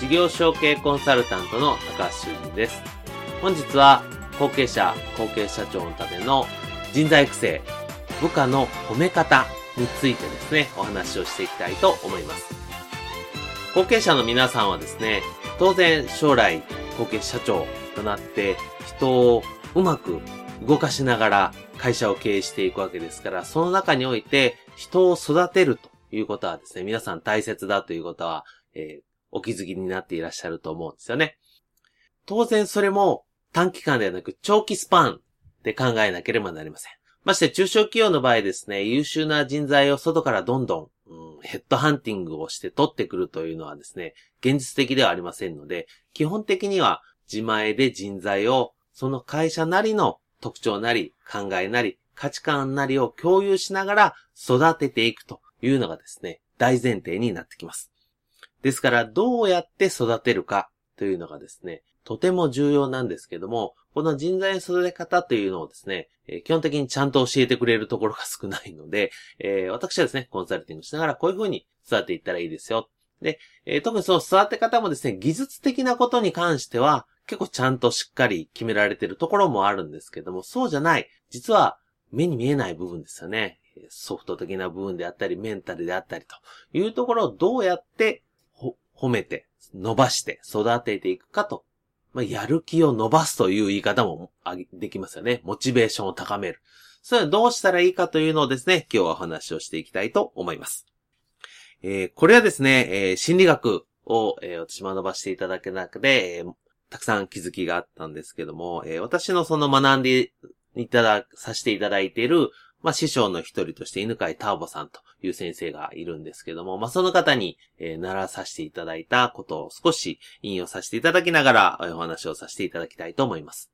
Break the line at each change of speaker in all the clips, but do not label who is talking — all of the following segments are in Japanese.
事業承継コンサルタントの高橋修人です。本日は後継者、後継社長のための人材育成、部下の褒め方についてですね、お話をしていきたいと思います。後継者の皆さんはですね、当然将来後継社長となって人をうまく動かしながら会社を経営していくわけですから、その中において人を育てるということはですね、皆さん大切だということは、えー、お気づきになっていらっしゃると思うんですよね。当然それも短期間ではなく長期スパンで考えなければなりません。まして中小企業の場合ですね、優秀な人材を外からどんどん、うん、ヘッドハンティングをして取ってくるというのはですね、現実的ではありませんので、基本的には自前で人材をその会社なりの特徴なり考えなり価値観なりを共有しながら育てていくというのがですね、大前提になってきます。ですから、どうやって育てるかというのがですね、とても重要なんですけども、この人材の育て方というのをですね、え基本的にちゃんと教えてくれるところが少ないので、えー、私はですね、コンサルティングしながらこういう風に育てていったらいいですよ。で、えー、特にその育て方もですね、技術的なことに関しては、結構ちゃんとしっかり決められてるところもあるんですけども、そうじゃない、実は目に見えない部分ですよね。ソフト的な部分であったり、メンタルであったりというところをどうやって褒めて、伸ばして、育てていくかと。まあ、やる気を伸ばすという言い方もできますよね。モチベーションを高める。それはどうしたらいいかというのをですね、今日はお話をしていきたいと思います。えー、これはですね、えー、心理学を、えー、私学ばせていただけなくて、えたくさん気づきがあったんですけども、え私のその学んでいただ、させていただいている、まあ、師匠の一人として犬飼ターボさんという先生がいるんですけども、まあ、その方に、えー、習わさせていただいたことを少し引用させていただきながら、お話をさせていただきたいと思います。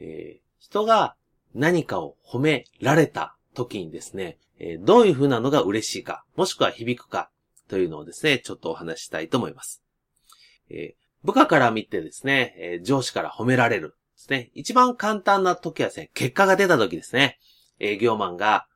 えー、人が何かを褒められた時にですね、えー、どういう風なのが嬉しいか、もしくは響くかというのをですね、ちょっとお話したいと思います。えー、部下から見てですね、えー、上司から褒められるですね。一番簡単な時はですね、結果が出た時ですね。営業マンが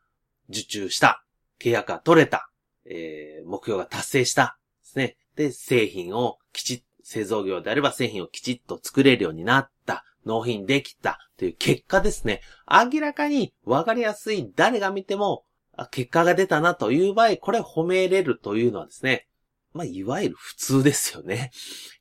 受注した、契約が取れた、えー、目標が達成したですね。で、製品をきちっ、製造業であれば製品をきちっと作れるようになった、納品できたという結果ですね。明らかに分かりやすい誰が見ても、結果が出たなという場合、これ褒めれるというのはですね、まあ、いわゆる普通ですよね。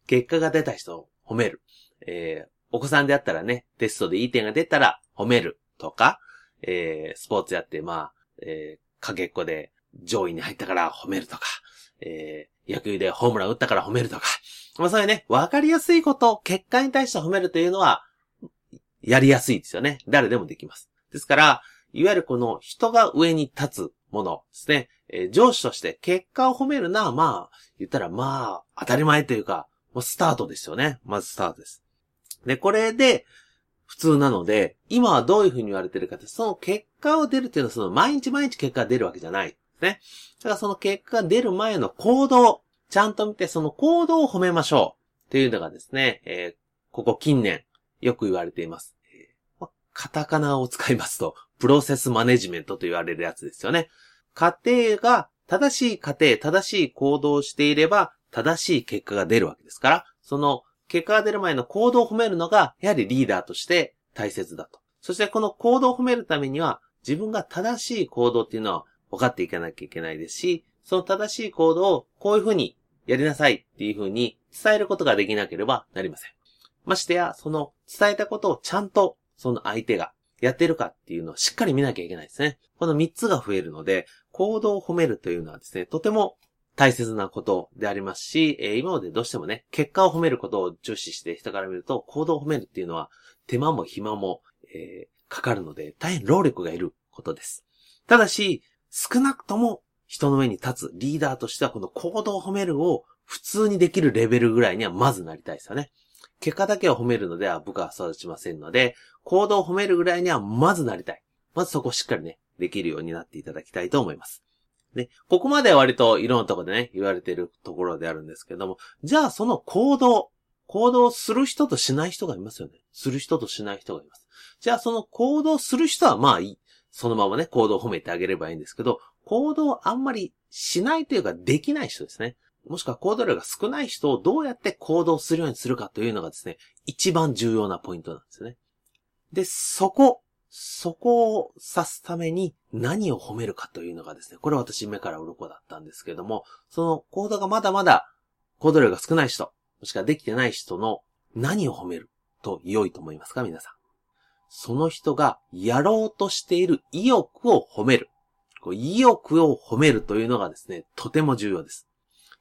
結果が出た人を褒める。えー、お子さんであったらね、テストでいい点が出たら褒めるとか、えー、スポーツやって、まあ、えー、かけっこで上位に入ったから褒めるとか、えー、野球でホームラン打ったから褒めるとか、まあそういうね、わかりやすいこと結果に対して褒めるというのは、やりやすいですよね。誰でもできます。ですから、いわゆるこの人が上に立つものですね。えー、上司として結果を褒めるのは、まあ、言ったらまあ、当たり前というか、もうスタートですよね。まずスタートです。で、これで、普通なので、今はどういうふうに言われてるかって、その結果を出るっていうのは、その毎日毎日結果が出るわけじゃない。ね。だからその結果が出る前の行動、ちゃんと見て、その行動を褒めましょう。っていうのがですね、えー、ここ近年、よく言われています。えー、カタカナを使いますと、プロセスマネジメントと言われるやつですよね。家庭が正しい家庭、正しい行動をしていれば、正しい結果が出るわけですから、その結果が出る前の行動を褒めるのが、やはりリーダーとして大切だと。そしてこの行動を褒めるためには、自分が正しい行動っていうのは分かっていかなきゃいけないですし、その正しい行動をこういうふうにやりなさいっていうふうに伝えることができなければなりません。ましてや、その伝えたことをちゃんとその相手がやってるかっていうのをしっかり見なきゃいけないですね。この3つが増えるので、行動を褒めるというのはですね、とても大切なことでありますし、えー、今までどうしてもね、結果を褒めることを重視して人から見ると、行動を褒めるっていうのは、手間も暇も、えー、かかるので、大変労力がいることです。ただし、少なくとも人の上に立つリーダーとしてはこの行動を褒めるを普通にできるレベルぐらいにはまずなりたいですよね。結果だけを褒めるのでは部下は育ちませんので、行動を褒めるぐらいにはまずなりたい。まずそこをしっかりね、できるようになっていただきたいと思います。ね、ここまでは割といろんなところでね、言われているところであるんですけども、じゃあその行動、行動する人としない人がいますよね。する人としない人がいます。じゃあその行動する人はまあいい。そのままね、行動を褒めてあげればいいんですけど、行動をあんまりしないというかできない人ですね。もしくは行動量が少ない人をどうやって行動するようにするかというのがですね、一番重要なポイントなんですね。で、そこ、そこを指すために何を褒めるかというのがですね、これ私目から鱗だったんですけども、その行動がまだまだ行動量が少ない人、もしくはできてない人の何を褒めると良いと思いますか皆さん。その人がやろうとしている意欲を褒める。意欲を褒めるというのがですね、とても重要です。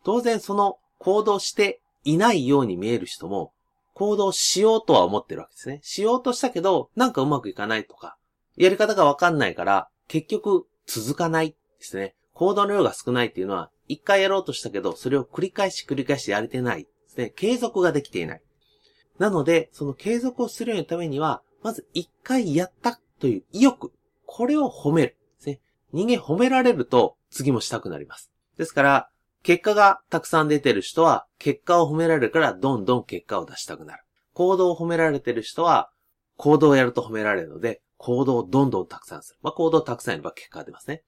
当然その行動していないように見える人も、行動しようとは思ってるわけですね。しようとしたけど、なんかうまくいかないとか、やり方がわかんないから、結局続かないですね。行動の量が少ないっていうのは、一回やろうとしたけど、それを繰り返し繰り返しやれてないですね。継続ができていない。なので、その継続をするようにためには、まず一回やったという意欲、これを褒めるですね。人間褒められると次もしたくなります。ですから、結果がたくさん出てる人は、結果を褒められるからどんどん結果を出したくなる。行動を褒められてる人は、行動をやると褒められるので、行動をどんどんたくさんする。まあ、行動をたくさんやれば結果が出ますね。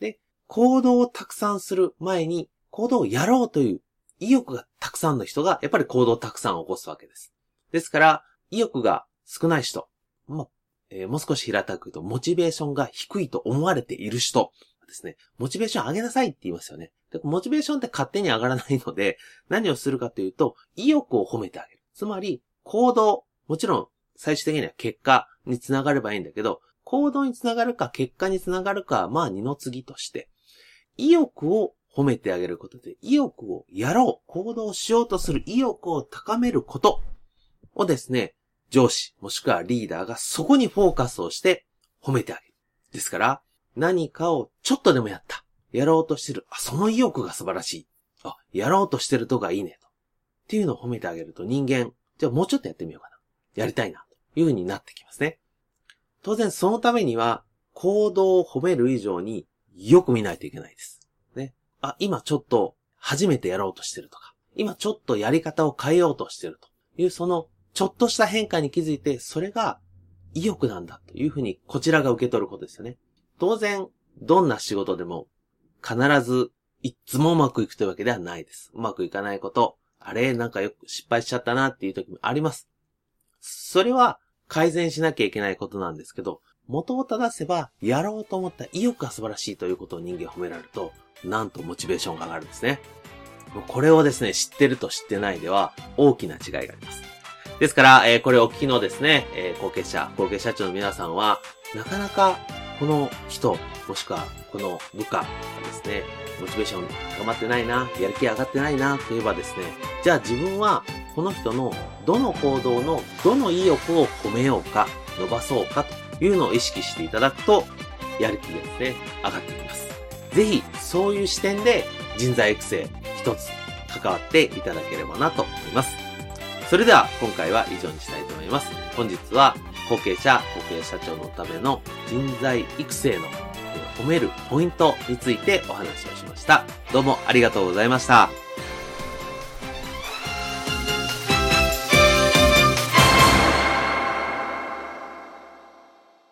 で、行動をたくさんする前に、行動をやろうという意欲がたくさんの人が、やっぱり行動をたくさん起こすわけです。ですから、意欲が少ない人、まあ、えー、もう少し平たく言うと、モチベーションが低いと思われている人ですね、モチベーション上げなさいって言いますよね。で、モチベーションって勝手に上がらないので、何をするかというと、意欲を褒めてあげる。つまり、行動、もちろん、最終的には結果につながればいいんだけど、行動につながるか結果につながるかは、まあ二の次として、意欲を褒めてあげることで、意欲をやろう、行動しようとする意欲を高めることをですね、上司、もしくはリーダーがそこにフォーカスをして褒めてあげる。ですから、何かをちょっとでもやった。やろうとしてる。あ、その意欲が素晴らしい。あ、やろうとしてるとがいいねと。っていうのを褒めてあげると人間、じゃあもうちょっとやってみようかな。やりたいな。という風になってきますね。当然そのためには、行動を褒める以上によく見ないといけないです。ね。あ、今ちょっと初めてやろうとしてるとか、今ちょっとやり方を変えようとしてるという、そのちょっとした変化に気づいて、それが意欲なんだというふうにこちらが受け取ることですよね。当然、どんな仕事でも必ずいつもうまくいくというわけではないです。うまくいかないこと、あれ、なんかよく失敗しちゃったなっていう時もあります。それは改善しなきゃいけないことなんですけど、元を正せば、やろうと思った意欲が素晴らしいということを人間褒められると、なんとモチベーションが上がるんですね。これをですね、知ってると知ってないでは、大きな違いがあります。ですから、えー、これをお聞きのですね、えー、後継者、後継社長の皆さんは、なかなかこの人、もしくはこの部下ですね、モチベーション高まってないな、やる気上がってないな、といえばですね、じゃあ自分はこの人のどの行動のどの意欲を褒めようか、伸ばそうかというのを意識していただくと、やる気がですね、上がってきます。ぜひ、そういう視点で人材育成一つ関わっていただければなと思います。それでは今回は以上にしたいと思います。本日は後継者、後継社長のための人材育成の褒めるポイントについてお話をしました。どうもありがとうございました。